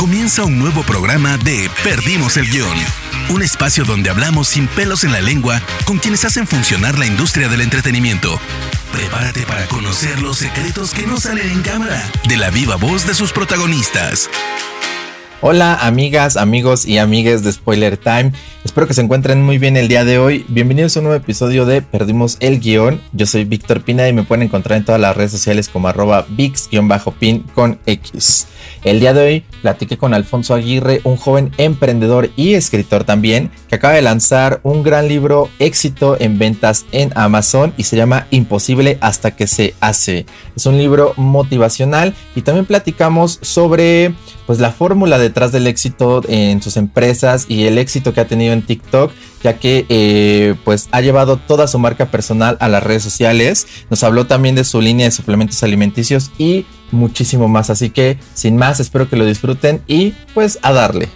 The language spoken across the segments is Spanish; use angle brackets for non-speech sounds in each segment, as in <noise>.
Comienza un nuevo programa de Perdimos el Guión. Un espacio donde hablamos sin pelos en la lengua con quienes hacen funcionar la industria del entretenimiento. Prepárate para conocer los secretos que no salen en cámara de la viva voz de sus protagonistas. Hola amigas, amigos y amigues de Spoiler Time. Espero que se encuentren muy bien el día de hoy. Bienvenidos a un nuevo episodio de Perdimos el Guión. Yo soy Víctor Pina y me pueden encontrar en todas las redes sociales como arroba VIX-pin con X. El día de hoy platiqué con Alfonso Aguirre, un joven emprendedor y escritor también, que acaba de lanzar un gran libro éxito en ventas en Amazon y se llama Imposible hasta que se hace. Es un libro motivacional y también platicamos sobre pues la fórmula detrás del éxito en sus empresas y el éxito que ha tenido en TikTok, ya que eh, pues ha llevado toda su marca personal a las redes sociales. Nos habló también de su línea de suplementos alimenticios y muchísimo más. Así que sin más, espero que lo disfruten y pues a darle.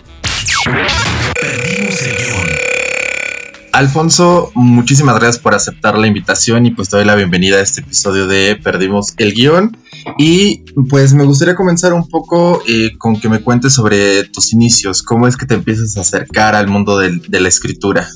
Alfonso, muchísimas gracias por aceptar la invitación y pues te doy la bienvenida a este episodio de Perdimos el guion. Y pues me gustaría comenzar un poco eh, con que me cuentes sobre tus inicios, cómo es que te empiezas a acercar al mundo de la escritura.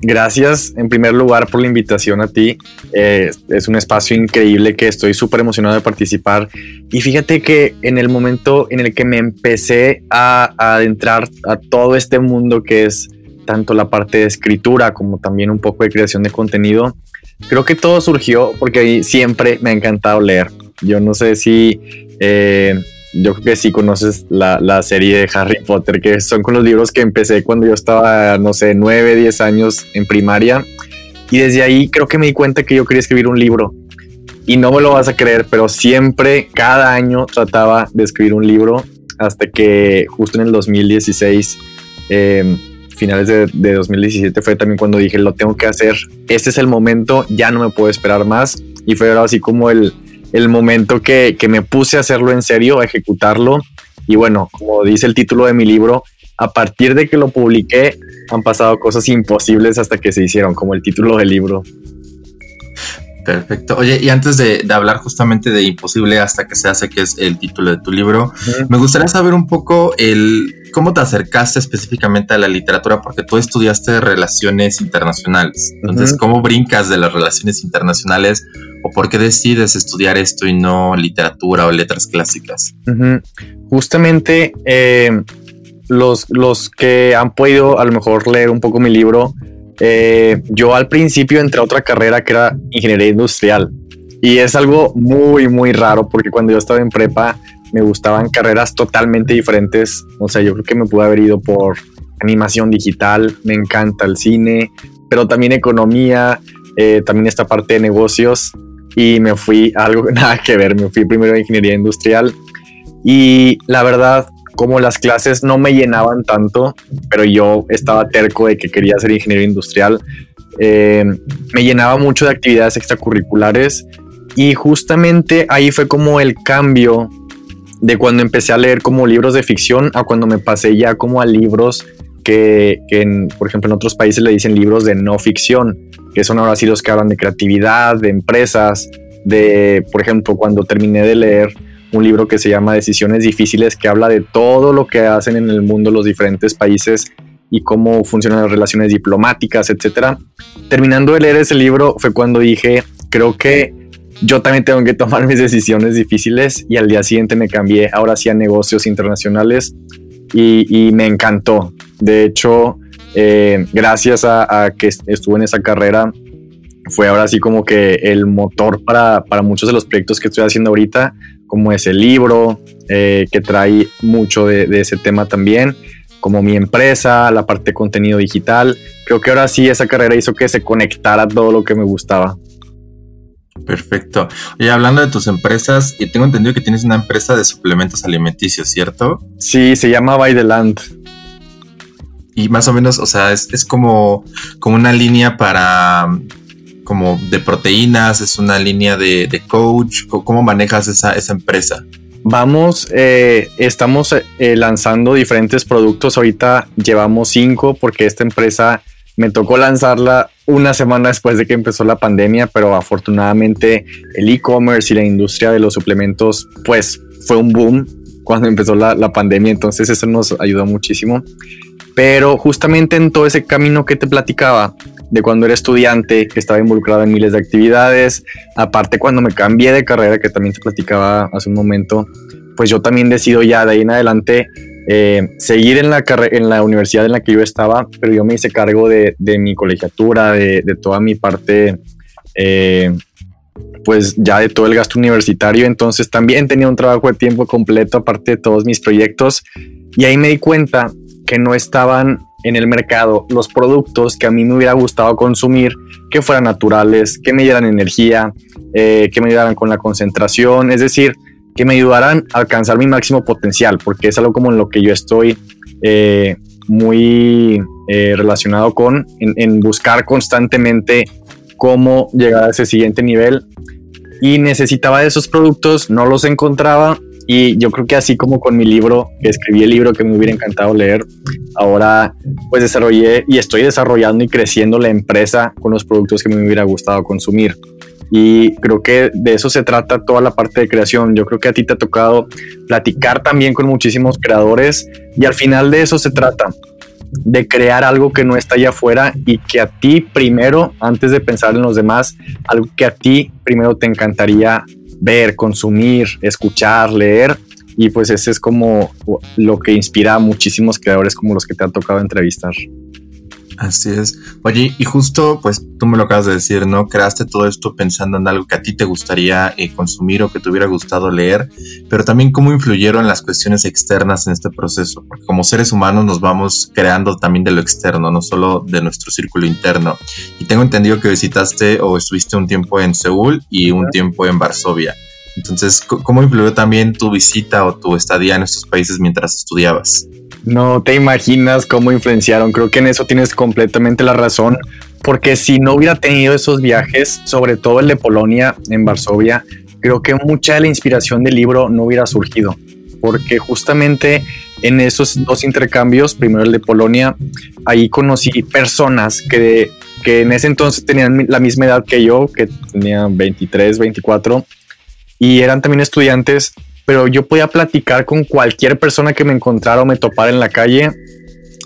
Gracias en primer lugar por la invitación a ti. Eh, es un espacio increíble que estoy súper emocionado de participar. Y fíjate que en el momento en el que me empecé a, adentrar a todo este mundo que es tanto la parte de escritura como también un poco de creación de contenido, creo que todo surgió porque siempre me ha encantado leer. Yo no sé si... Eh, yo creo que sí conoces la, serie de Harry Potter, que son con los libros que empecé cuando yo estaba, no sé, 9, 10 años en primaria. Y desde ahí creo que me di cuenta que yo quería escribir un libro. Y no me lo vas a creer, pero siempre, cada año trataba de escribir un libro hasta que justo en el 2016, em, finales de, de 2017, fue también cuando dije, lo tengo que hacer. Este es el momento, ya no me puedo esperar más. Y fue ahora así como el, el momento que, me puse a hacerlo en serio, a ejecutarlo. Y bueno, como dice el título de mi libro, a partir de que lo publiqué, han pasado cosas imposibles hasta que se hicieron, como el título del libro. Perfecto. Oye, y antes de, hablar justamente de Imposible hasta que se hace, que es el título de tu libro, me gustaría saber un poco el cómo te acercaste específicamente a la literatura, porque tú estudiaste relaciones internacionales. Entonces, ¿cómo brincas de las relaciones internacionales o por qué decides estudiar esto y no literatura o letras clásicas? Justamente eh, los, los que han podido a lo mejor leer un poco mi libro, eh, yo al principio entré a otra carrera que era ingeniería industrial. Y es algo muy, muy raro porque cuando yo estaba en prepa me gustaban carreras totalmente diferentes. O sea, yo creo que me pude haber ido por animación digital, me encanta el cine, pero también economía, eh, también esta parte de negocios y me fui a <laughs> algo nada que ver, me fui primero a ingeniería industrial y la verdad como las clases no me llenaban tanto, pero yo estaba terco de que quería ser ingeniero industrial, eh, me llenaba mucho de actividades extracurriculares y justamente ahí fue como el cambio de cuando empecé a leer como libros de ficción a cuando me pasé ya como a libros que, por ejemplo en otros países le dicen libros de no ficción, que son ahora sí los que hablan de creatividad, de empresas, de, por ejemplo, cuando terminé de leer un libro que se llama Decisiones Difíciles, que habla de todo lo que hacen en el mundo los diferentes países y cómo funcionan las relaciones diplomáticas, etc. Terminando de leer ese libro fue cuando dije, creo que yo también tengo que tomar mis decisiones difíciles y al día siguiente me cambié ahora sí a negocios internacionales y, me encantó. De hecho, eh, gracias a, que estuve en esa carrera, fue ahora sí como que el motor para, para muchos de los proyectos que estoy haciendo ahorita como ese libro, eh, que trae mucho de, ese tema también, como mi empresa, la parte de contenido digital. Creo que ahora sí esa carrera hizo que se conectara todo lo que me gustaba. Perfecto. Oye, hablando de tus empresas, y tengo entendido que tienes una empresa de suplementos alimenticios, ¿cierto? Sí, se llama By the Land. Y más o menos, o sea, es, es como, como una línea para como de proteínas, es una línea de, coach, ¿cómo manejas esa, empresa? Vamos, eh, estamos eh, lanzando diferentes productos, ahorita llevamos cinco porque esta empresa me tocó lanzarla una semana después de que empezó la pandemia, pero afortunadamente el e-commerce y la industria de los suplementos pues fue un boom cuando empezó la, la pandemia, entonces eso nos ayudó muchísimo. Pero justamente en todo ese camino que te platicaba, de cuando era estudiante, que estaba involucrado en miles de actividades, aparte cuando me cambié de carrera, que también te platicaba hace un momento, pues yo también decido ya de ahí en adelante eh, seguir en la, en la universidad en la que yo estaba, pero yo me hice cargo de, mi colegiatura, de, de, toda mi parte, eh, pues ya de todo el gasto universitario, entonces también tenía un trabajo de tiempo completo aparte de todos mis proyectos. Y ahí me di cuenta que no estaban en el mercado los productos que a mí me hubiera gustado consumir, que fueran naturales, que me dieran energía, eh, que me ayudaran con la concentración, es decir, que me ayudaran a alcanzar mi máximo potencial, porque es algo como en lo que yo estoy eh, muy eh, relacionado con, en, en, buscar constantemente cómo llegar a ese siguiente nivel. Y necesitaba de esos productos, no los encontraba. Y yo creo que así como con mi libro, que escribí el libro que me hubiera encantado leer, ahora pues desarrollé y estoy desarrollando y creciendo la empresa con los productos que me hubiera gustado consumir. Y creo que de eso se trata toda la parte de creación. Yo creo que a ti te ha tocado platicar también con muchísimos creadores y al final de eso se trata de crear algo que no está allá afuera y que a ti primero, antes de pensar en los demás, algo que a ti primero te encantaría ver, consumir, escuchar, leer. Y pues ese es como lo que inspira a muchísimos creadores como los que te han tocado entrevistar. Así es. Oye, y justo, pues tú me lo acabas de decir, ¿no? Creaste todo esto pensando en algo que a ti te gustaría eh, consumir o que te hubiera gustado leer, pero también cómo influyeron las cuestiones externas en este proceso, porque como seres humanos nos vamos creando también de lo externo, no solo de nuestro círculo interno. Y tengo entendido que visitaste o estuviste un tiempo en Seúl y un tiempo en Varsovia. Entonces, ¿cómo influyó también tu visita o tu estadía en estos países mientras estudiabas? No te imaginas cómo influenciaron. Creo que en eso tienes completamente la razón. Porque si no hubiera tenido esos viajes, sobre todo el de Polonia en Varsovia, creo que mucha de la inspiración del libro no hubiera surgido. Porque justamente en esos dos intercambios, primero el de Polonia, ahí conocí personas que, que en ese entonces tenían la misma edad que yo, que tenían 23, 24, y eran también estudiantes pero yo podía platicar con cualquier persona que me encontrara o me topara en la calle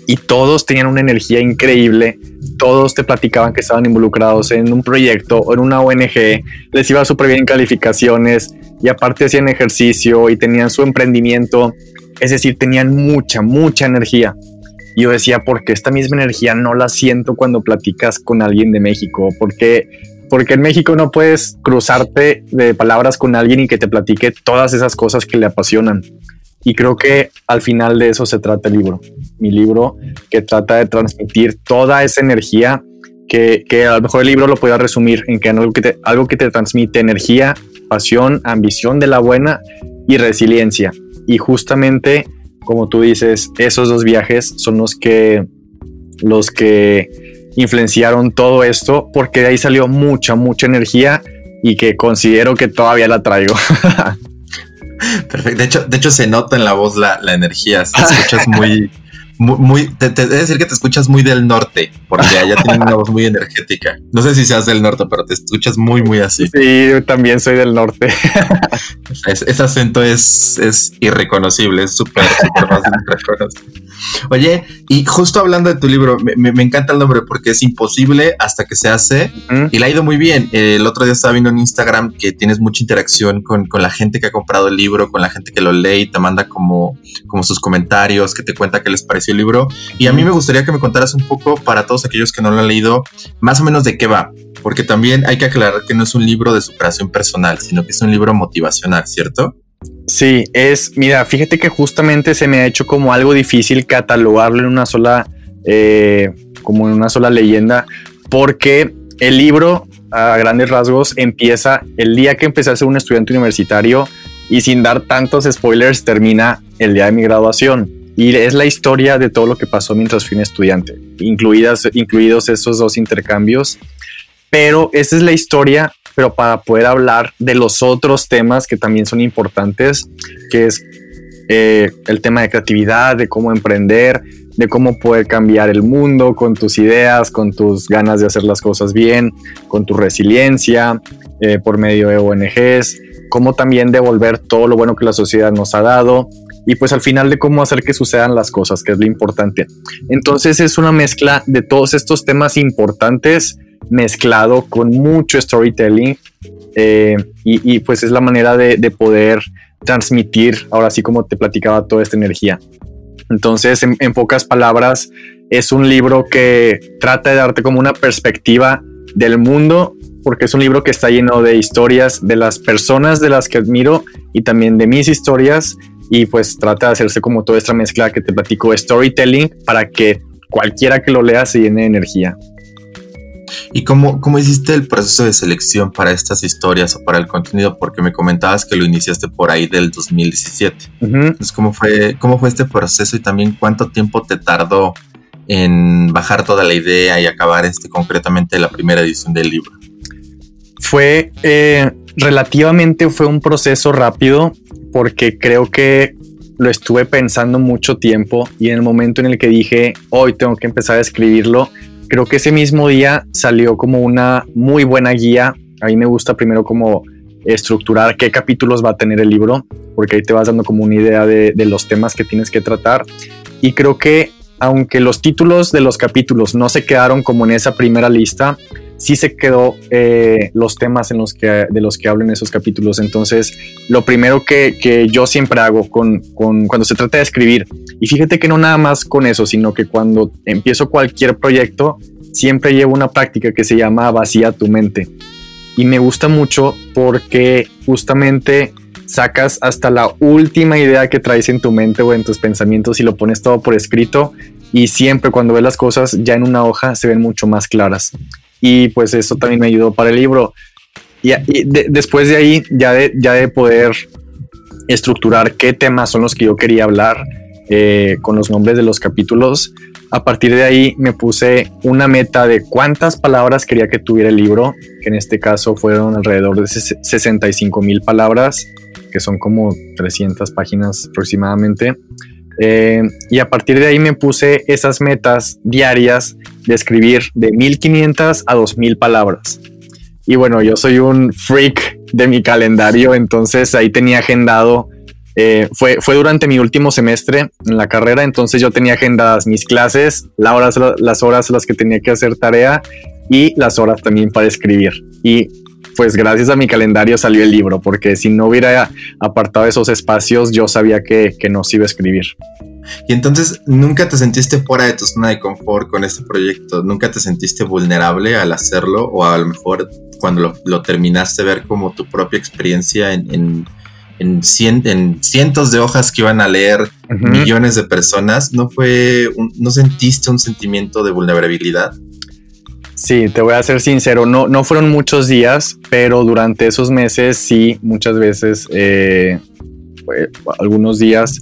y todos tenían una energía increíble. Todos te platicaban que estaban involucrados en un proyecto o en una ONG, les iba súper bien en calificaciones y aparte hacían ejercicio y tenían su emprendimiento. Es decir, tenían mucha, mucha energía. Y yo decía, ¿por qué esta misma energía no la siento cuando platicas con alguien de México? Porque porque en México no puedes cruzarte de palabras con alguien y que te platique todas esas cosas que le apasionan. Y creo que al final de eso se trata el libro. Mi libro que trata de transmitir toda esa energía que, que a lo mejor el libro lo pueda resumir en que algo que, te, algo que te transmite energía, pasión, ambición de la buena y resiliencia. Y justamente, como tú dices, esos dos viajes son los que, los que influenciaron todo esto porque de ahí salió mucha, mucha energía y que considero que todavía la traigo. <laughs> Perfecto. De hecho, de hecho se nota en la voz la, la energía. Se escuchas muy, <laughs> muy, te, te debe decir que te escuchas muy del norte, porque allá tienen una voz muy energética. No sé si seas del norte, pero te escuchas muy, muy así. Sí, yo también soy del norte. <laughs> ese acento es, es irreconocible, es súper, súper fácil de reconocer. Oye, y justo hablando de tu libro, me, me, encanta el nombre porque es imposible hasta que se hace y le ha ido muy bien. El otro día estaba viendo en Instagram que tienes mucha interacción con, con, la gente que ha comprado el libro, con la gente que lo lee y te manda como, como sus comentarios, que te cuenta qué les pareció libro. Y a mí me gustaría que me contaras un poco, para todos aquellos que no lo han leído, más o menos de qué va. Porque también hay que aclarar que no es un libro de superación personal, sino que es un libro motivacional, ¿cierto? Sí, es, mira, fíjate que justamente se me ha hecho como algo difícil catalogarlo en una sola, eh, como en una sola leyenda, porque el libro a grandes rasgos empieza el día que empecé a ser un estudiante universitario y sin dar tantos spoilers termina el día de mi graduación. Y es la historia de todo lo que pasó mientras fui un estudiante, incluidas, incluidos esos dos intercambios. Pero esa es la historia, pero para poder hablar de los otros temas que también son importantes, que es eh, el tema de creatividad, de cómo emprender, de cómo poder cambiar el mundo con tus ideas, con tus ganas de hacer las cosas bien, con tu resiliencia eh, por medio de ONGs, cómo también devolver todo lo bueno que la sociedad nos ha dado y pues al final de cómo hacer que sucedan las cosas, que es lo importante. Entonces es una mezcla de todos estos temas importantes mezclado con mucho storytelling eh, y, pues es la manera de, poder transmitir, ahora sí como te platicaba, toda esta energía. Entonces, en, pocas palabras, es un libro que trata de darte como una perspectiva del mundo, porque es un libro que está lleno de historias de las personas de las que admiro y también de mis historias, y pues trata de hacerse como toda esta mezcla que te platico, storytelling, para que cualquiera que lo lea se llene de energía. ¿Y cómo, cómo hiciste el proceso de selección para estas historias o para el contenido? Porque me comentabas que lo iniciaste por ahí del 2017. Entonces, ¿cómo fue, ¿cómo fue este proceso y también cuánto tiempo te tardó en bajar toda la idea y acabar este concretamente la primera edición del libro? Fue eh, relativamente fue un proceso rápido porque creo que lo estuve pensando mucho tiempo y en el momento en el que dije hoy tengo que empezar a escribirlo creo que ese mismo día salió como una muy buena guía. A mí me gusta primero como estructurar qué capítulos va a tener el libro, porque ahí te vas dando como una idea de, los temas que tienes que tratar. Y creo que aunque los títulos de los capítulos no se quedaron como en esa primera lista, sí se quedó eh, los temas en los que, de los que hablo en esos capítulos. Entonces, lo primero que, que yo siempre hago con, con, cuando se trata de escribir, y fíjate que no nada más con eso, sino que cuando empiezo cualquier proyecto, siempre llevo una práctica que se llama vacía tu mente. Y me gusta mucho porque justamente sacas hasta la última idea que traes en tu mente o en tus pensamientos y lo pones todo por escrito y siempre cuando ves las cosas ya en una hoja se ven mucho más claras y pues eso también me ayudó para el libro. Y, después de ahí, ya de, ya de poder estructurar qué temas son los que yo quería hablar eh, con los nombres de los capítulos, a partir de ahí me puse una meta de cuántas palabras quería que tuviera el libro, que en este caso fueron alrededor de 65 mil palabras, que son como 300 páginas aproximadamente. Eh, y a partir de ahí me puse esas metas diarias de escribir de 1500 a 2000 palabras. Y bueno, yo soy un freak de mi calendario, entonces ahí tenía agendado, eh, fue, fue durante mi último semestre en la carrera, entonces yo tenía agendadas mis clases, las horas, las horas las que tenía que hacer tarea y las horas también para escribir. Y pues gracias a mi calendario salió el libro, porque si no hubiera apartado esos espacios, yo sabía que, que no se iba a escribir. Y entonces, ¿nunca te sentiste fuera de tu zona de confort con este proyecto? ¿Nunca te sentiste vulnerable al hacerlo? O a lo mejor cuando lo, terminaste, ver como tu propia experiencia en, en, cientos de hojas que iban a leer millones de personas, ¿no fue, no sentiste un sentimiento de vulnerabilidad? Sí, te voy a ser sincero, no, no fueron muchos días, pero durante esos meses sí, muchas veces, eh, algunos días,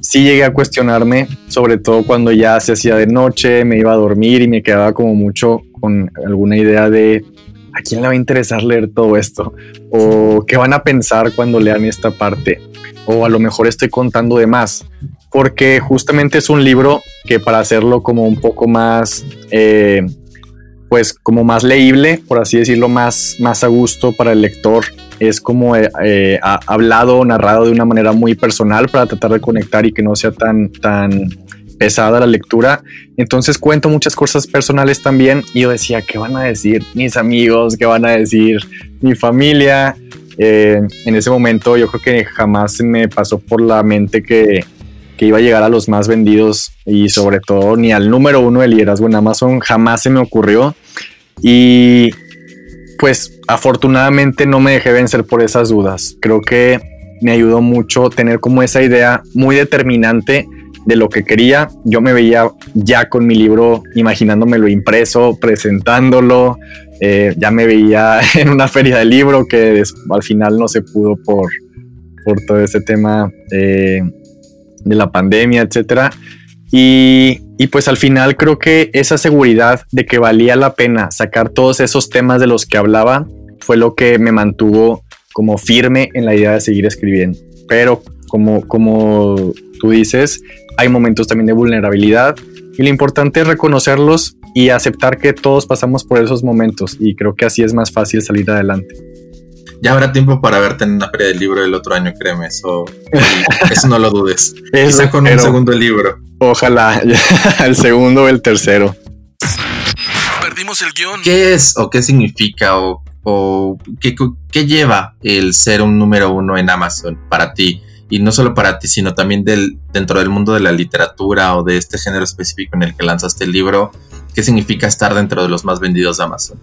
sí llegué a cuestionarme, sobre todo cuando ya se hacía de noche, me iba a dormir y me quedaba como mucho con alguna idea de a quién le va a interesar leer todo esto o qué van a pensar cuando lean esta parte o a lo mejor estoy contando de más porque justamente es un libro que para hacerlo como un poco más eh, pues como más leíble, por así decirlo, más, más a gusto para el lector. Es como eh, eh, hablado, narrado de una manera muy personal para tratar de conectar y que no sea tan, tan pesada la lectura. Entonces cuento muchas cosas personales también y yo decía, ¿qué van a decir mis amigos? ¿Qué van a decir mi familia? Eh, en ese momento yo creo que jamás me pasó por la mente que, que iba a llegar a los más vendidos y sobre todo ni al número uno de liderazgo en Amazon jamás se me ocurrió y pues afortunadamente no me dejé vencer por esas dudas. Creo que me ayudó mucho tener como esa idea muy determinante de lo que quería. Yo me veía ya con mi libro imaginándomelo impreso, presentándolo. Eh, ya me veía <laughs> en una feria de libro que al final no se pudo por, por todo ese tema eh, de la pandemia, etcétera. Y, pues al final creo que esa seguridad de que valía la pena sacar todos esos temas de los que hablaba fue lo que me mantuvo como firme en la idea de seguir escribiendo. Pero como, como tú dices, hay momentos también de vulnerabilidad y lo importante es reconocerlos y aceptar que todos pasamos por esos momentos y creo que así es más fácil salir adelante. Ya habrá tiempo para verte en una feria del libro el otro año, créeme, eso, <laughs> eso no lo dudes. Quizá con un segundo libro. Ojalá, <laughs> el segundo o el tercero. Perdimos el guion. ¿Qué es o qué significa o, o qué, qué lleva el ser un número uno en Amazon para ti? y no solo para ti, sino también del, dentro del mundo de la literatura o de este género específico en el que lanzaste el libro, ¿qué significa estar dentro de los más vendidos de Amazon?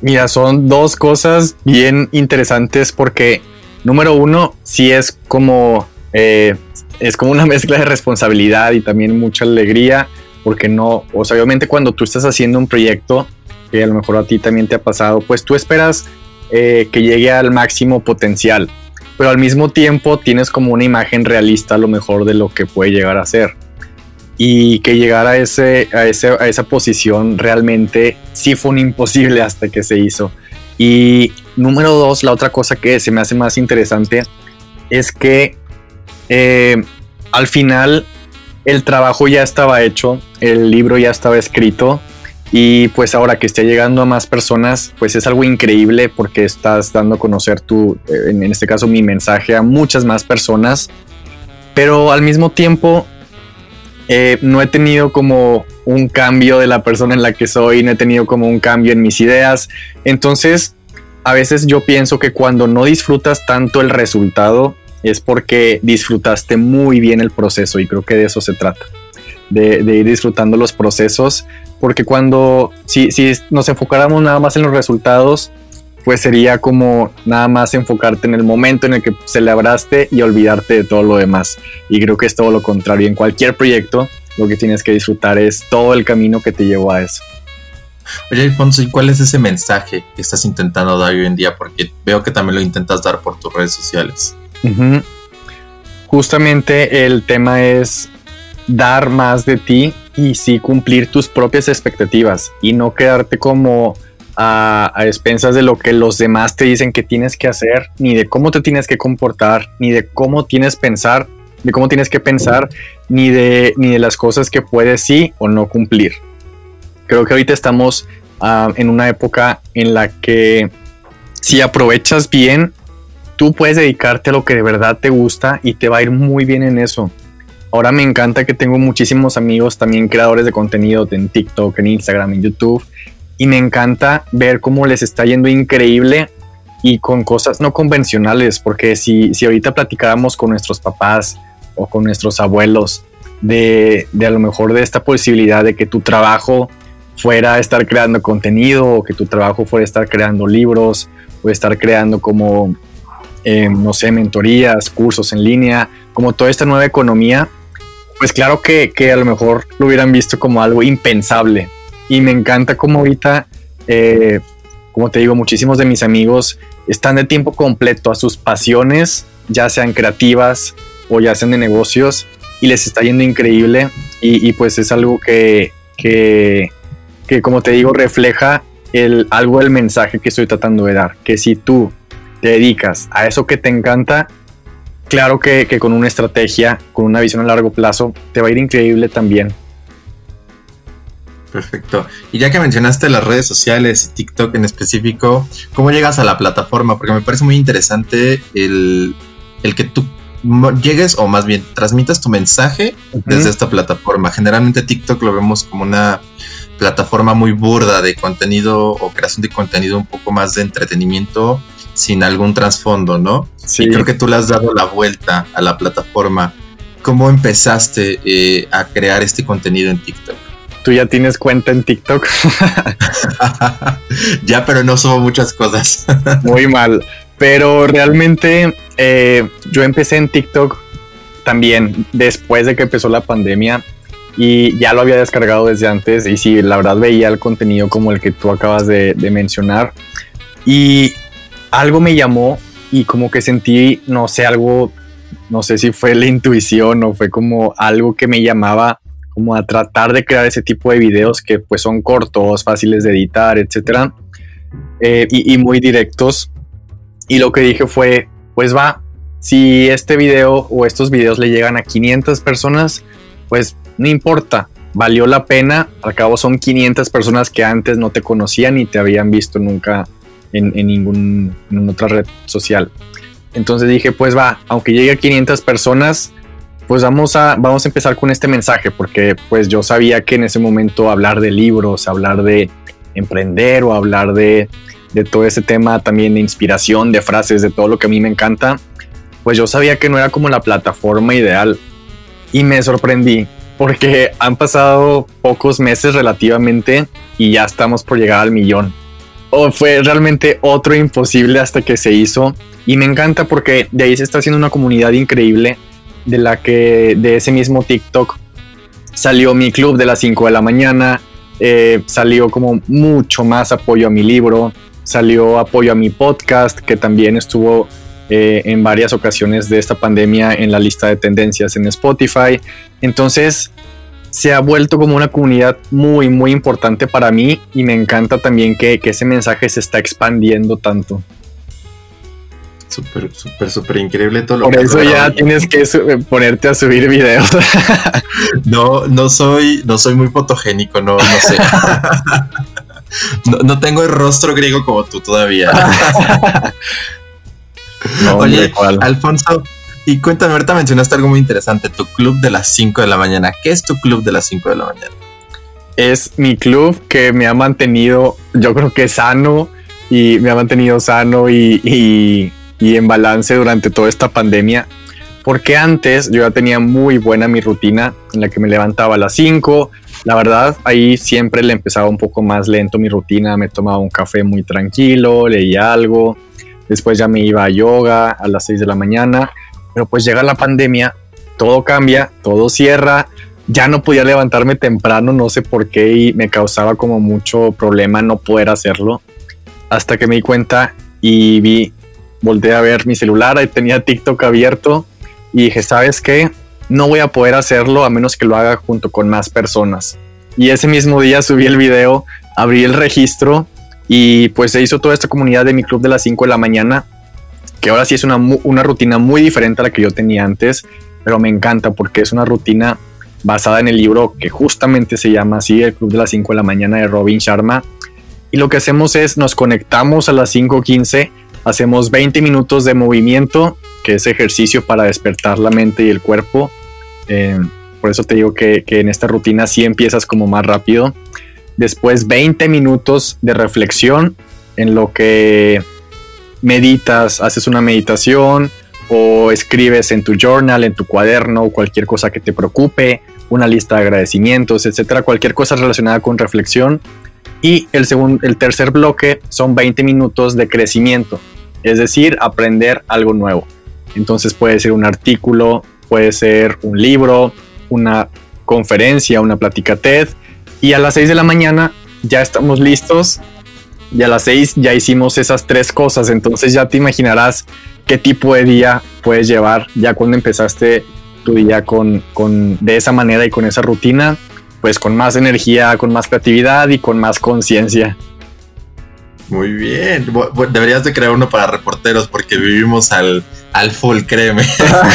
Mira, son dos cosas bien interesantes porque número uno, sí es como eh, es como una <laughs> mezcla de responsabilidad y también mucha alegría, porque no, o sea, obviamente cuando tú estás haciendo un proyecto que a lo mejor a ti también te ha pasado, pues tú esperas eh, que llegue al máximo potencial pero al mismo tiempo tienes como una imagen realista a lo mejor de lo que puede llegar a ser. Y que llegar a, ese, a, ese, a esa posición realmente sí fue un imposible hasta que se hizo. Y número dos, la otra cosa que se me hace más interesante es que eh, al final el trabajo ya estaba hecho, el libro ya estaba escrito y pues ahora que esté llegando a más personas, pues es algo increíble porque estás dando a conocer tu, eh, en este caso mi mensaje a muchas más personas. Pero al mismo tiempo, eh, no he tenido como un cambio de la persona en la que soy, no he tenido como un cambio en mis ideas. Entonces, a veces yo pienso que cuando no disfrutas tanto el resultado, es porque disfrutaste muy bien el proceso y creo que de eso se trata. De, de, ir disfrutando los procesos porque cuando, si, si nos enfocáramos nada más en los resultados, pues sería como nada más enfocarte en el momento en el que celebraste y olvidarte de todo lo demás. Y creo que es todo lo contrario. En cualquier proyecto, lo que tienes que disfrutar es todo el camino que te llevó a eso. Oye, Alfonso, ¿y cuál es ese mensaje que estás intentando dar hoy en día? Porque veo que también lo intentas dar por tus redes sociales. Justamente el tema es dar más de ti y sí cumplir tus propias expectativas y no quedarte como a, expensas de lo que los demás te dicen que tienes que hacer, ni de cómo te tienes que comportar, ni de cómo tienes pensar, de cómo tienes que pensar, ni de, ni de las cosas que puedes sí o no cumplir. Creo que ahorita estamos ah, en una época en la que si aprovechas bien, tú puedes dedicarte a lo que de verdad te gusta y te va a ir muy bien en eso. Ahora me encanta que tengo muchísimos amigos también creadores de contenido en TikTok, en Instagram, en YouTube. Y me encanta ver cómo les está yendo increíble y con cosas no convencionales. Porque si, si ahorita platicáramos con nuestros papás o con nuestros abuelos de, de a lo mejor de esta posibilidad de que tu trabajo fuera estar creando contenido o que tu trabajo fuera estar creando libros o estar creando como, eh, no sé, mentorías, cursos en línea, como toda esta nueva economía, pues claro que, a lo mejor lo hubieran visto como algo impensable. Y me encanta como ahorita, eh, como te digo, muchísimos de mis amigos están de tiempo completo a sus pasiones, ya sean creativas o ya sean de negocios, y les está yendo increíble. Y, pues es algo que, que, que, como te digo, refleja el, algo del mensaje que estoy tratando de dar. Que si tú te dedicas a eso que te encanta, claro que, con una estrategia, con una visión a largo plazo, te va a ir increíble también. Perfecto. Y ya que mencionaste las redes sociales, TikTok en específico, ¿cómo llegas a la plataforma? Porque me parece muy interesante el, que tú llegues o más bien transmitas tu mensaje desde esta plataforma. Generalmente TikTok lo vemos como una plataforma muy burda de contenido o creación de contenido un poco más de entretenimiento sin algún trasfondo, ¿no? Sí. creo que tú le has dado la vuelta a la plataforma. ¿Cómo empezaste eh, a crear este contenido en TikTok? Tú ya tienes cuenta en TikTok. <laughs> ya, pero no subo muchas cosas. <laughs> Muy mal. Pero realmente eh, yo empecé en TikTok también después de que empezó la pandemia y ya lo había descargado desde antes y sí, la verdad veía el contenido como el que tú acabas de, de mencionar y algo me llamó y como que sentí, no sé, algo, no sé si fue la intuición o fue como algo que me llamaba como a tratar de crear ese tipo de videos que pues son cortos, fáciles de editar, etcétera, eh, y, muy directos. Y lo que dije fue, pues va, si este video o estos videos le llegan a 500 personas, pues no importa, valió la pena. Al cabo son 500 personas que antes no te conocían y te habían visto nunca en, en otra red social. Entonces dije, pues va, aunque llegue a 500 personas, pues vamos a, vamos a empezar con este mensaje, porque pues yo sabía que en ese momento hablar de libros, hablar de emprender o hablar de, de todo ese tema también de inspiración, de frases, de todo lo que a mí me encanta, pues yo sabía que no era como la plataforma ideal. Y me sorprendí porque han pasado pocos meses relativamente y ya estamos por llegar al millón. O fue realmente otro imposible hasta que se hizo. Y me encanta porque de ahí se está haciendo una comunidad increíble de la que de ese mismo TikTok salió mi club de las 5 de la mañana, eh, salió como mucho más apoyo a mi libro, salió apoyo a mi podcast que también estuvo eh, en varias ocasiones de esta pandemia en la lista de tendencias en Spotify. Entonces se ha vuelto como una comunidad muy, muy importante para mí y me encanta también que, ese mensaje se está expandiendo tanto. Súper, súper, súper increíble todo lo Por eso ya tienes que ponerte a subir videos. <laughs> no, no soy, no soy muy fotogénico, no, no sé. <laughs> no, tengo el rostro griego como tú todavía. <laughs> Oye, Alfonso, y cuéntame, ahorita mencionaste algo muy interesante, tu club de las 5 de la mañana. ¿Qué es tu club de las 5 de la mañana? Es mi club que me ha mantenido, yo creo que sano, y me ha mantenido sano y, en balance durante toda esta pandemia. Porque antes yo ya tenía muy buena mi rutina en la que me levantaba a las 5. La verdad, ahí siempre le empezaba un poco más lento mi rutina. Me tomaba un café muy tranquilo, leía algo, después ya me iba a yoga a las 6 de la mañana, pero pues llega la pandemia, todo cambia, todo cierra, ya no podía levantarme temprano, no sé por qué, y me causaba como mucho problema no poder hacerlo, hasta que me di cuenta y vi, volteé a ver mi celular, ahí tenía TikTok abierto, y dije, ¿sabes qué? No voy a poder hacerlo a menos que lo haga junto con más personas. Y ese mismo día subí el video, abrí el registro y pues se hizo toda esta comunidad de mi club de las 5 de la mañana, que ahora sí es una, una rutina muy diferente a la que yo tenía antes, pero me encanta porque es una rutina basada en el libro que justamente se llama así, el Club de las 5 de la mañana de Robin Sharma. Y lo que hacemos es nos conectamos a las 5.15, hacemos 20 minutos de movimiento, que es ejercicio para despertar la mente y el cuerpo. Eh, por eso te digo que, en esta rutina sí empiezas como más rápido después 20 minutos de reflexión en lo que meditas, haces una meditación o escribes en tu journal, en tu cuaderno, cualquier cosa que te preocupe, una lista de agradecimientos, etcétera, cualquier cosa relacionada con reflexión. Y el, segundo, el tercer bloque son 20 minutos de crecimiento, es decir, aprender algo nuevo. Entonces puede ser un artículo, puede ser un libro, una conferencia, una plática TED, y a las 6 de la mañana ya estamos listos y a las 6 ya hicimos esas tres cosas, entonces ya te imaginarás qué tipo de día puedes llevar ya cuando empezaste tu día con, con de esa manera y con esa rutina, pues con más energía, con más creatividad y con más conciencia. Muy bien. Deberías de crear uno para reporteros porque vivimos al, al full, créeme.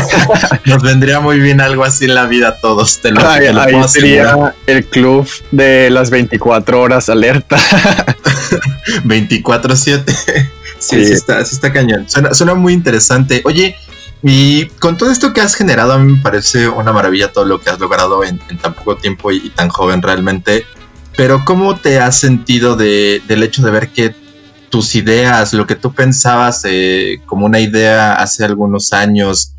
<laughs> Nos vendría muy bien algo así en la vida a todos. Te lo, ahí sería el club de las 24 horas alerta. <laughs> 24-7. Sí, sí, está, sí está cañón. Suena, muy interesante. Oye, y con todo esto que has generado, a mí me parece una maravilla todo lo que has logrado en, tan poco tiempo y, tan joven realmente. Pero ¿cómo te has sentido de, del hecho de ver que tus ideas, lo que tú pensabas eh, como una idea hace algunos años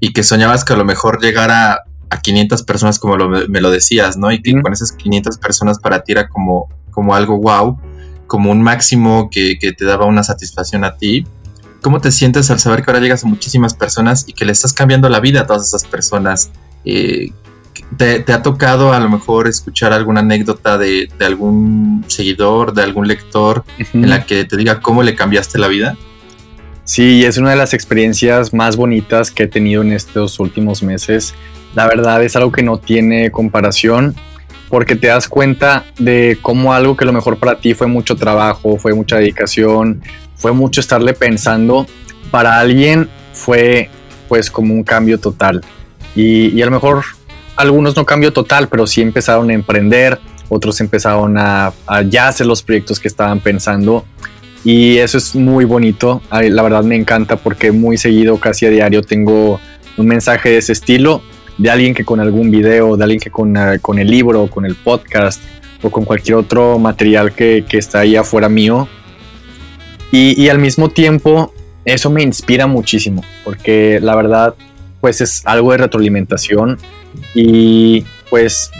y que soñabas que a lo mejor llegara a 500 personas como me lo decías, ¿no? Y que con esas 500 personas para ti era como, como algo wow, como un máximo que, que te daba una satisfacción a ti. ¿Cómo te sientes al saber que ahora llegas a muchísimas personas y que le estás cambiando la vida a todas esas personas? Eh, ¿Te, ha tocado a lo mejor escuchar alguna anécdota de, algún seguidor, de algún lector, en la que te diga cómo le cambiaste la vida? Sí, es una de las experiencias más bonitas que he tenido en estos últimos meses. La verdad es algo que no tiene comparación porque te das cuenta de cómo algo que a lo mejor para ti fue mucho trabajo, fue mucha dedicación, fue mucho estarle pensando, para alguien fue pues como un cambio total. Y, y a lo mejor algunos no cambió total, pero sí empezaron a emprender, otros empezaron a, ya hacer los proyectos que estaban pensando. Y eso es muy bonito. La verdad me encanta porque muy seguido, casi a diario, tengo un mensaje de ese estilo de alguien que con algún video, de alguien que con, eh, con el libro, con el podcast o con cualquier otro material que, está ahí afuera mío. Y, al mismo tiempo, eso me inspira muchísimo porque la verdad, pues es algo de retroalimentación y pues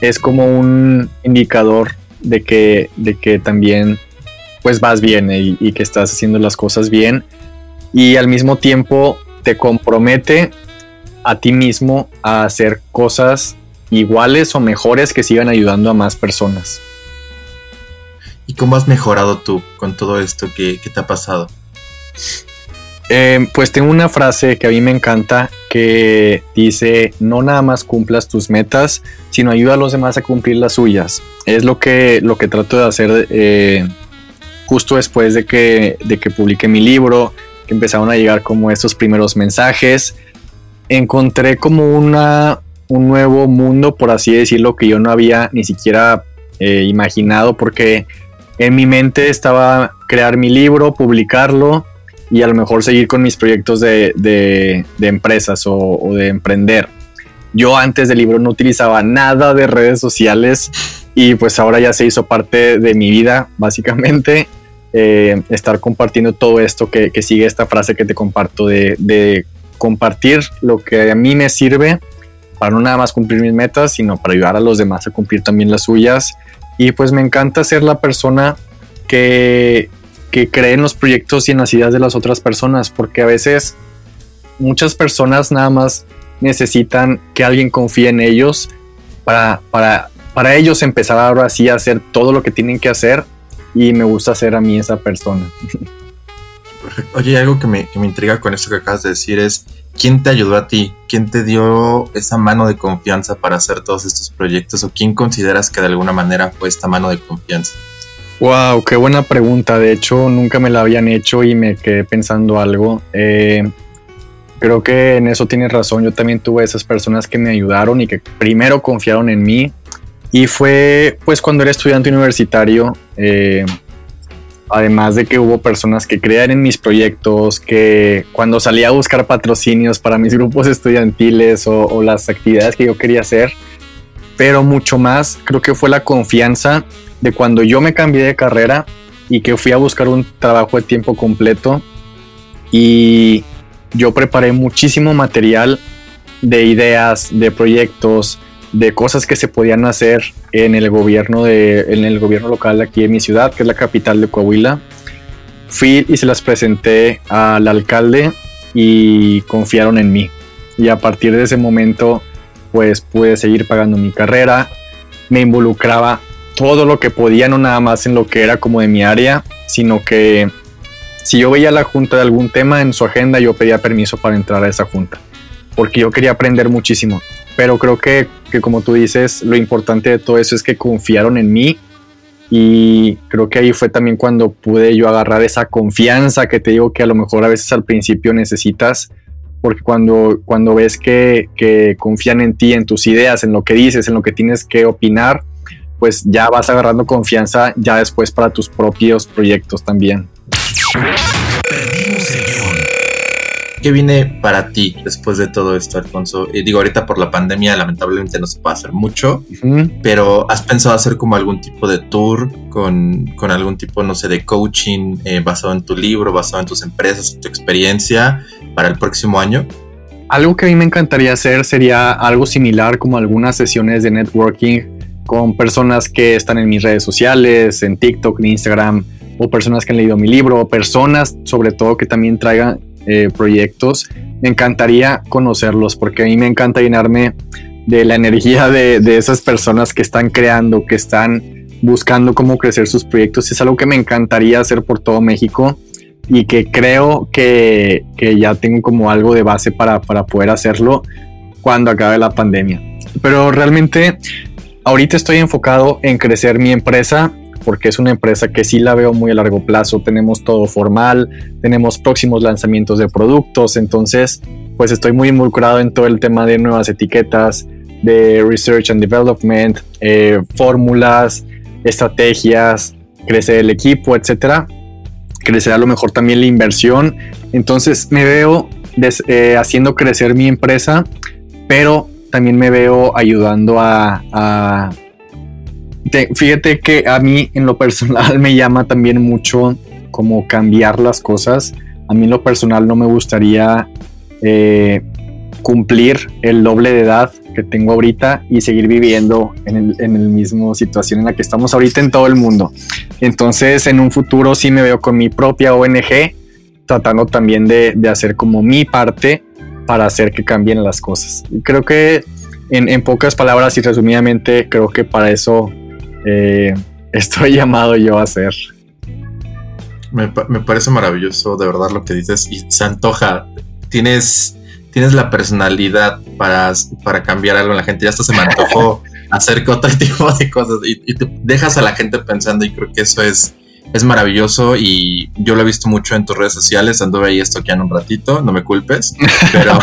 es como un indicador de que, de que también pues vas bien y, y que estás haciendo las cosas bien y al mismo tiempo te compromete a ti mismo a hacer cosas iguales o mejores que sigan ayudando a más personas. ¿Y cómo has mejorado tú con todo esto que, te ha pasado? Eh, pues tengo una frase que a mí me encanta que dice, no nada más cumplas tus metas, sino ayuda a los demás a cumplir las suyas. Es lo que, lo que trato de hacer eh, justo después de que, de que publiqué mi libro, que empezaron a llegar como estos primeros mensajes encontré como una, un nuevo mundo, por así decirlo, que yo no había ni siquiera eh, imaginado, porque en mi mente estaba crear mi libro, publicarlo y a lo mejor seguir con mis proyectos de, de, empresas o, de emprender. Yo antes del libro no utilizaba nada de redes sociales y pues ahora ya se hizo parte de mi vida, básicamente. Eh, estar compartiendo todo esto que, sigue esta frase que te comparto de compartir lo que a mí me sirve para no nada más cumplir mis metas, sino para ayudar a los demás a cumplir también las suyas. Y pues me encanta ser la persona que, que cree en los proyectos y en las ideas de las otras personas, porque a veces muchas personas nada más necesitan que alguien confíe en ellos para, para, para ellos empezar ahora sí a hacer todo lo que tienen que hacer y me gusta ser a mí esa persona. <laughs> Oye, algo que me, que me intriga con esto que acabas de decir es, ¿quién te ayudó a ti? ¿Quién te dio esa mano de confianza para hacer todos estos proyectos? ¿O quién consideras que de alguna manera fue esta mano de confianza? Wow, qué buena pregunta. De hecho, nunca me la habían hecho y me quedé pensando algo. Eh, creo que en eso tienes razón. Yo también tuve esas personas que me ayudaron y que primero confiaron en mí. Y fue pues cuando era estudiante universitario. Eh, Además de que hubo personas que creían en mis proyectos, que cuando salía a buscar patrocinios para mis <laughs> grupos estudiantiles o, las actividades que yo quería hacer, pero mucho más creo que fue la confianza de cuando yo me cambié de carrera y que fui a buscar un trabajo de tiempo completo y yo preparé muchísimo material de ideas, de proyectos, de cosas que se podían hacer en el gobierno de en el gobierno local aquí en mi ciudad, que es la capital de Coahuila. Fui y se las presenté al alcalde y confiaron en mí. Y a partir de ese momento, pues pude seguir pagando mi carrera. Me involucraba todo lo que podía, no nada más en lo que era como de mi área, sino que si yo veía la junta de algún tema en su agenda, yo pedía permiso para entrar a esa junta, porque yo quería aprender muchísimo. Pero creo que, que, como tú dices, lo importante de todo eso es que confiaron en mí y creo que ahí fue también cuando pude yo agarrar esa confianza que te digo que a lo mejor a veces al principio necesitas, porque cuando, cuando ves que, que confían en ti, en tus ideas, en lo que dices, en lo que tienes que opinar, pues ya vas agarrando confianza ya después para tus propios proyectos también. ¿Qué viene para ti después de todo esto, Alfonso? Y digo, ahorita por la pandemia lamentablemente no se puede hacer mucho, pero ¿has pensado hacer como algún tipo de tour con, con algún tipo, no sé, de coaching eh, basado en tu libro, basado en tus empresas, en tu experiencia para el próximo año? Algo que a mí me encantaría hacer sería algo similar como algunas sesiones de networking con personas que están en mis redes sociales, en TikTok, en Instagram, o personas que han leído mi libro, o personas sobre todo que también traigan eh, proyectos, me encantaría conocerlos porque a mí me encanta llenarme de la energía de, esas personas que están creando, que están buscando cómo crecer sus proyectos. Es algo que me encantaría hacer por todo México y que creo que, ya tengo como algo de base para, para poder hacerlo cuando acabe la pandemia. Pero realmente ahorita estoy enfocado en crecer mi empresa porque es una empresa que sí la veo muy a largo plazo. Tenemos todo formal, tenemos próximos lanzamientos de productos, entonces pues estoy muy involucrado en todo el tema de nuevas etiquetas, de research and development, eh, fórmulas, estrategias, crecer el equipo, etcétera. crecer a lo mejor también la inversión. Entonces me veo eh, haciendo crecer mi empresa, pero también me veo ayudando a... fíjate que a mí en lo personal <laughs> me llama también mucho como cambiar las cosas. A mí en lo personal no me gustaría eh, cumplir el doble de edad que tengo ahorita y seguir viviendo en el, en mismo situación en la que estamos ahorita en todo el mundo. Entonces, en un futuro sí me veo con mi propia ONG, tratando también de, hacer como mi parte para hacer que cambien las cosas. Creo que en, pocas palabras y resumidamente, creo que para eso eh, estoy <laughs> llamado yo a hacer. Me, me, parece maravilloso, de verdad, lo que dices y se antoja. Tienes tienes la personalidad para, para cambiar algo en la gente. Ya hasta se me antojó <laughs> hacer otro <laughs> tipo de cosas y, te dejas a la gente pensando y creo que eso es, es maravilloso y yo lo he visto mucho en tus redes sociales, anduve ahí estoqueando un ratito, no me culpes, pero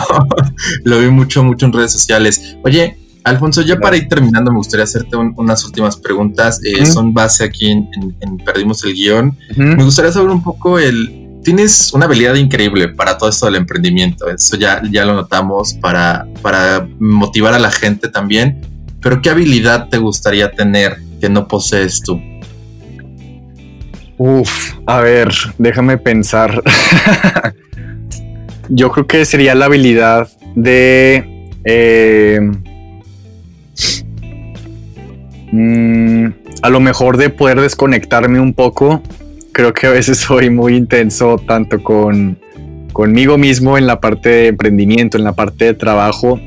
lo vi mucho, mucho en redes sociales. Oye, Alfonso, ya para ir terminando, me gustaría hacerte unas últimas preguntas. Eh, son base aquí en, Perdimos el Guión. Me gustaría saber un poco el, tienes una habilidad increíble para todo esto del emprendimiento. Eso ya, ya lo notamos para, para motivar a la gente también. Pero ¿qué habilidad te gustaría tener que no posees tú? Uf, a ver, déjame pensar. <laughs> Yo creo que sería la habilidad de... Eh, mm, a lo mejor de poder desconectarme un poco creo que a veces <laughs> soy muy intenso tanto con conmigo mismo en la parte de emprendimiento, en la parte de trabajo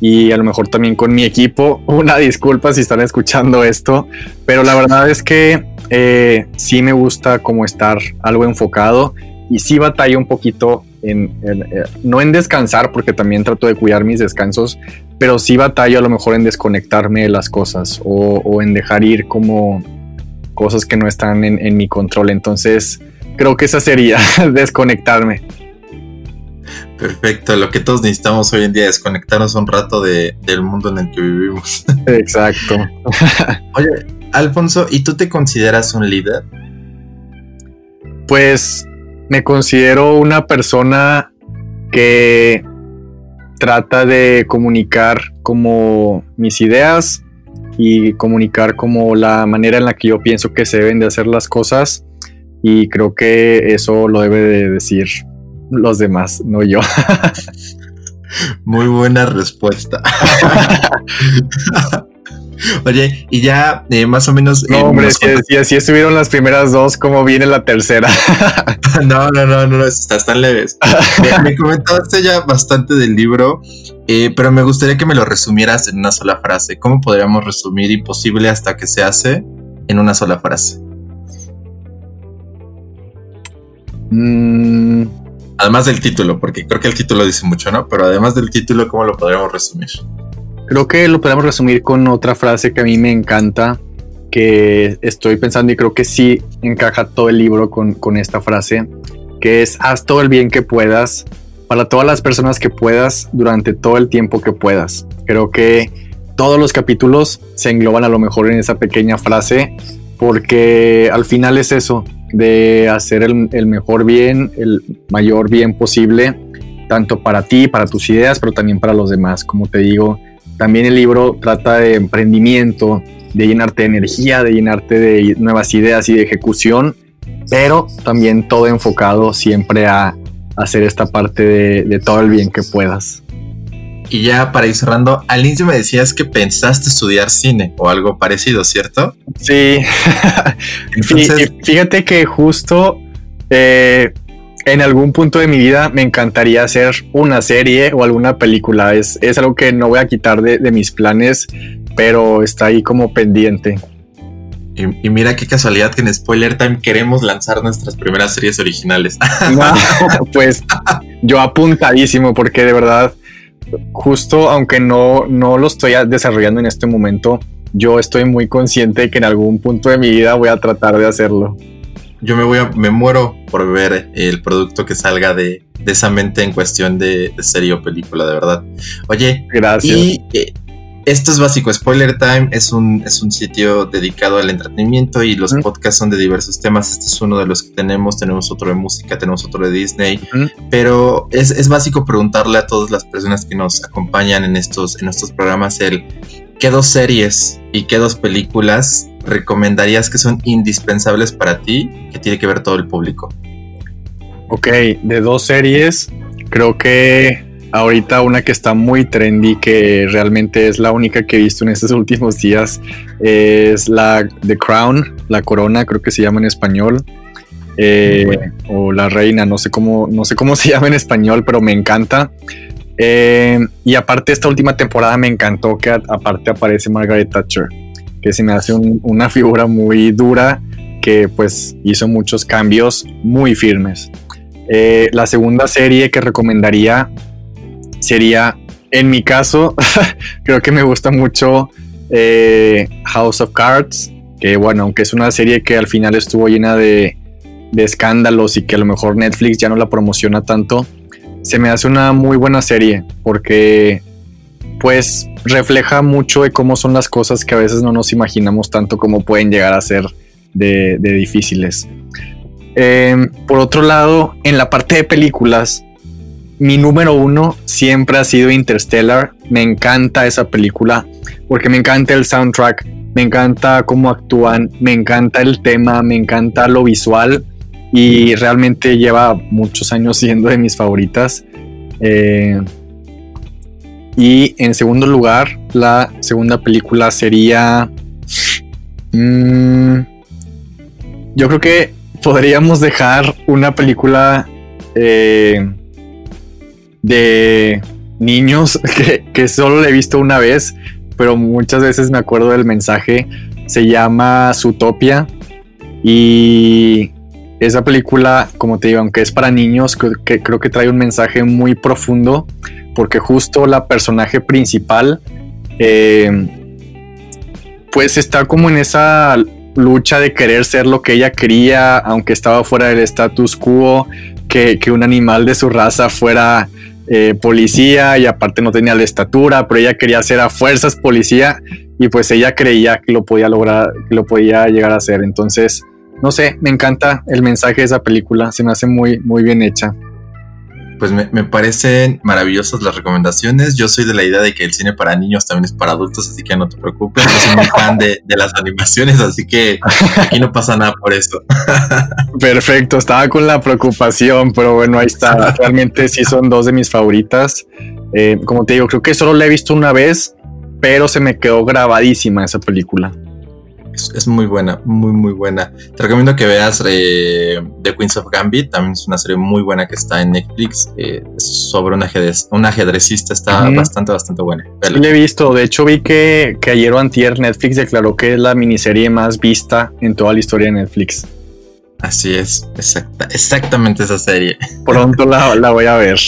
y a lo mejor también con mi equipo. <laughs> Una disculpa si están escuchando esto, pero la verdad es que eh, sí me gusta como estar algo enfocado y sí batalla un poquito en, eh, no en descansar porque también trato de cuidar mis descansos, pero sí batallo a lo mejor en desconectarme de las cosas o, o en dejar ir como cosas que no están en, mi control. Entonces, creo que esa sería <laughs> desconectarme. Perfecto, lo que todos necesitamos hoy en día es desconectarnos un rato del mundo en el que vivimos. <laughs> Exacto. <laughs> Oye, Alfonso, ¿y tú te consideras un líder? Pues me considero una persona que trata de comunicar como mis ideas, y comunicar como la manera en la que yo pienso que se deben de hacer las cosas y creo que eso lo debe de decir los demás, no yo. <laughs> Muy buena respuesta. <laughs> Oye, y ya eh, más o menos. No, hombre, si, así estuvieron las primeras dos, ¿cómo viene la tercera? <laughs> <laughs> no, no, no, no, están leves. <laughs> me, comentaste ya bastante del libro, eh, pero me gustaría que me lo resumieras en una sola frase. ¿Cómo podríamos resumir Imposible hasta que se hace en una sola frase? Mm. Además del título, porque creo que el título dice mucho, ¿no? Pero además del título, ¿cómo lo podríamos resumir? Creo que lo podemos resumir con otra frase que a mí me encanta, que estoy pensando y creo que sí encaja todo el libro con, con esta frase, que es haz todo el bien que puedas para todas las personas que puedas durante todo el tiempo que puedas. Creo que todos los capítulos se engloban a lo mejor en esa pequeña frase, porque al final es eso, de hacer el, el mejor bien, el mayor bien posible, tanto para ti, para tus ideas, pero también para los demás. Como te digo, también el libro trata de emprendimiento, de llenarte de energía, de llenarte de nuevas ideas y de ejecución, pero también todo enfocado siempre a hacer esta parte de, todo el bien que puedas. Y ya para ir cerrando, al inicio me decías que pensaste estudiar cine o algo parecido, ¿cierto? Sí. <laughs> Fíjate que justo eh, en algún punto de mi vida me encantaría hacer una serie o alguna película. Es, es algo que no voy a quitar de, mis planes, pero está ahí como pendiente. Y, mira qué casualidad que en Spoiler Time queremos lanzar nuestras primeras series originales. <laughs> <laughs> pues yo apuntadísimo porque de verdad, justo aunque no, no lo estoy desarrollando en este momento, yo estoy muy consciente de que en algún punto de mi vida voy a tratar de hacerlo yo me voy a, me muero por ver el producto que salga de, esa mente en cuestión de, serie o película, de verdad. Oye, gracias. Y eh, esto es básico. Spoiler Time es un, es un sitio dedicado al entretenimiento y los podcasts son de diversos temas. Este es uno de los que tenemos. Tenemos otro de música, tenemos otro de Disney. Pero es, es, básico preguntarle a todas las personas que nos acompañan en estos, en estos programas el qué dos series y qué dos películas recomendarías que son indispensables para ti que tiene que ver todo el público. Ok, de dos series, creo que ahorita una que está muy trendy, que realmente es la única que he visto en estos <laughs> últimos días, es la The Crown, la corona, creo que se llama en español. Eh, o la reina, no sé cómo, no sé cómo <laughs> se llama en español, pero me encanta. Eh, y aparte esta última temporada me encantó que aparte aparece Margaret Thatcher, que se me hace una figura muy dura que pues hizo muchos cambios muy firmes. Eh, la segunda serie que recomendaría sería, en mi caso, <laughs> creo que me gusta mucho eh, House of Cards, que bueno, aunque es una serie que al final estuvo llena de, escándalos y que a lo mejor Netflix ya no la promociona tanto, se me hace una muy buena serie porque pues refleja mucho de cómo son las cosas que a veces no nos imaginamos tanto como pueden llegar a ser de, difíciles. Em, por otro lado, en la parte de películas, mi número uno siempre ha sido Interstellar. Me encanta esa película porque me encanta el soundtrack, me encanta cómo actúan, me encanta el tema, me encanta lo visual y realmente lleva muchos años siendo de mis favoritas. Eh, y en segundo lugar, la segunda película sería... Mm, yo creo que podríamos dejar una película... Eh, de niños <laughs> que, solo le he visto una vez, pero muchas veces me acuerdo del mensaje. Se llama Zootopia y esa película, como te digo, aunque es para niños, que, creo que trae un mensaje muy profundo porque justo la personaje principal eh, pues está como en esa lucha de querer ser lo que ella quería, aunque estaba fuera del status quo, que, que un animal de su raza fuera eh, policía y aparte no tenía la estatura, pero ella quería ser a fuerzas policía y pues ella creía que lo podía lograr, que lo podía llegar a hacer. Entonces, no sé, me encanta el mensaje de esa película, se me hace muy, muy bien hecha pues me, parecen maravillosas las recomendaciones. Yo soy de la idea de que el cine para niños también es para adultos, así que no te preocupes. Yo soy muy fan de, las animaciones, así que aquí no pasa nada por eso. <laughs> Perfecto, estaba con la preocupación, pero bueno, ahí está. <laughs> Realmente sí son dos de mis favoritas. Eh, como te digo, creo que solo la he visto una vez, pero se me quedó grabadísima esa película. Es, muy buena, muy, muy buena. Te recomiendo que veas eh, The Queens of Gambit, también es una serie muy buena que está en Netflix, eh, sobre un, ajedrez, un ajedrecista, está bastante, bastante buena. Sí, he visto, de hecho vi que, que ayer o antier Netflix declaró que es la miniserie más vista en toda la historia de Netflix. Así es, exactamente esa serie. Pronto la, la voy a ver.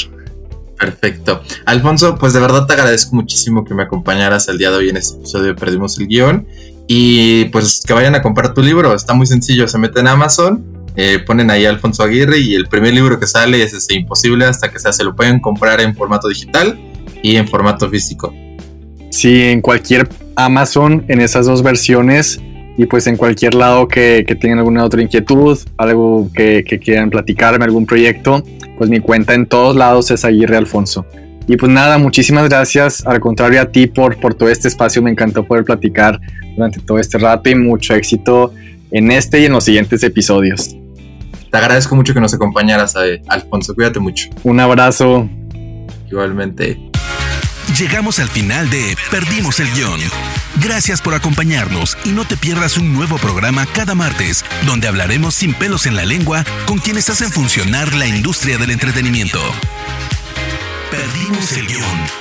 Perfecto. Alfonso, pues de verdad te agradezco muchísimo que me acompañaras el día de hoy en este episodio Perdimos el Guión. Y pues que vayan a comprar tu libro, está muy sencillo, se meten a Amazon, eh, ponen ahí Alfonso Aguirre y el primer libro que sale es ese Imposible hasta que sea, se lo pueden comprar en formato digital y en formato físico. Sí, en cualquier Amazon, en esas dos versiones y pues en cualquier lado que, tengan alguna otra inquietud, algo que, que, quieran platicarme, algún proyecto, pues mi cuenta en todos lados es Aguirre Alfonso. Y pues nada, muchísimas gracias, al contrario a ti por, por todo este espacio, me encantó poder platicar durante todo este rato y mucho éxito en este y en los siguientes episodios. Te agradezco mucho que nos acompañaras, eh, Alfonso, cuídate mucho. Un abrazo. Igualmente. Llegamos al final de Perdimos el guion. Gracias por acompañarnos y no te pierdas un nuevo programa cada martes, donde hablaremos sin pelos en la lengua con quienes hacen funcionar la industria del entretenimiento. Perdimos el guion.